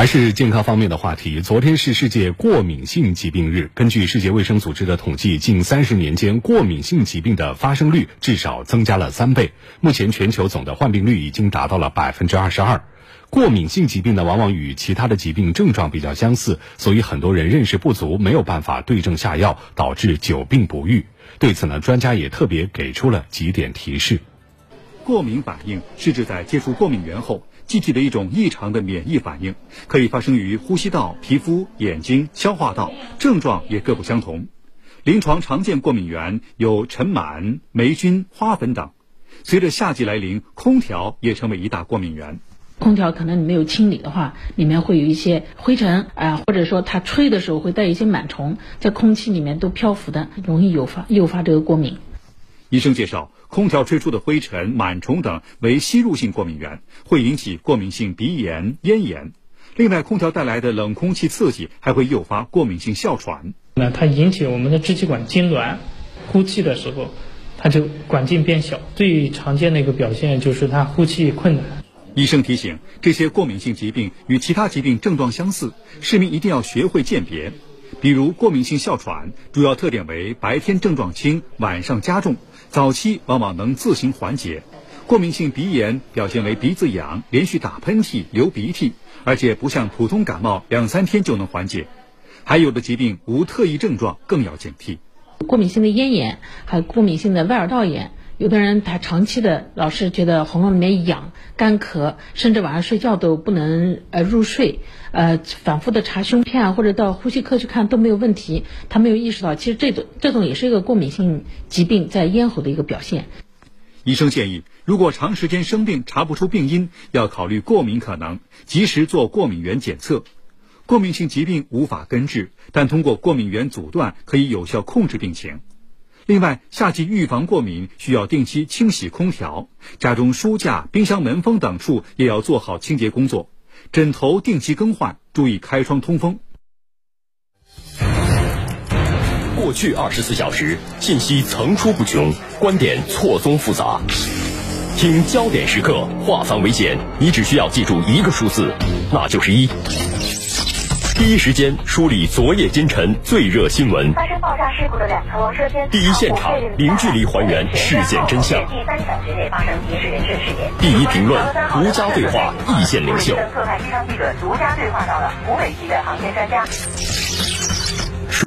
还是健康方面的话题。昨天是世界过敏性疾病日。根据世界卫生组织的统计，近三十年间，过敏性疾病的发生率至少增加了三倍。目前，全球总的患病率已经达到了百分之二十二。过敏性疾病呢，往往与其他的疾病症状比较相似，所以很多人认识不足，没有办法对症下药，导致久病不愈。对此呢，专家也特别给出了几点提示。过敏反应是指在接触过敏源后。机体的一种异常的免疫反应，可以发生于呼吸道、皮肤、眼睛、消化道，症状也各不相同。临床常见过敏源有尘螨、霉菌、花粉等。随着夏季来临，空调也成为一大过敏源。空调可能你没有清理的话，里面会有一些灰尘啊，或者说它吹的时候会带一些螨虫，在空气里面都漂浮的，容易诱发诱发这个过敏。医生介绍，空调吹出的灰尘、螨虫等为吸入性过敏源，会引起过敏性鼻炎、咽炎。另外，空调带来的冷空气刺激还会诱发过敏性哮喘。那它引起我们的支气管痉挛，呼气的时候，它就管径变小。最常见的一个表现就是它呼气困难。医生提醒，这些过敏性疾病与其他疾病症状相似，市民一定要学会鉴别。比如过敏性哮喘，主要特点为白天症状轻，晚上加重，早期往往能自行缓解；过敏性鼻炎表现为鼻子痒，连续打喷嚏、流鼻涕，而且不像普通感冒两三天就能缓解；还有的疾病无特异症状，更要警惕。过敏性的咽炎，还有过敏性的外耳道炎。有的人他长期的老是觉得喉咙里面痒、干咳，甚至晚上睡觉都不能呃入睡，呃反复的查胸片啊，或者到呼吸科去看都没有问题，他没有意识到其实这种这种也是一个过敏性疾病在咽喉的一个表现。医生建议，如果长时间生病查不出病因，要考虑过敏可能，及时做过敏原检测。过敏性疾病无法根治，但通过过敏原阻断可以有效控制病情。另外，夏季预防过敏需要定期清洗空调，家中书架、冰箱门缝等处也要做好清洁工作，枕头定期更换，注意开窗通风。过去二十四小时，信息层出不穷，观点错综复杂。听焦点时刻，化繁为简，你只需要记住一个数字，那就是一。第一时间梳理昨夜今晨最热新闻。发生爆炸事故的两层车间。第一现场零距离还原事件真相。第三小时内发生疑似人质事件。第一评论独家对话一线领袖。特派机商记者独家对话到了湖北籍的航天专家。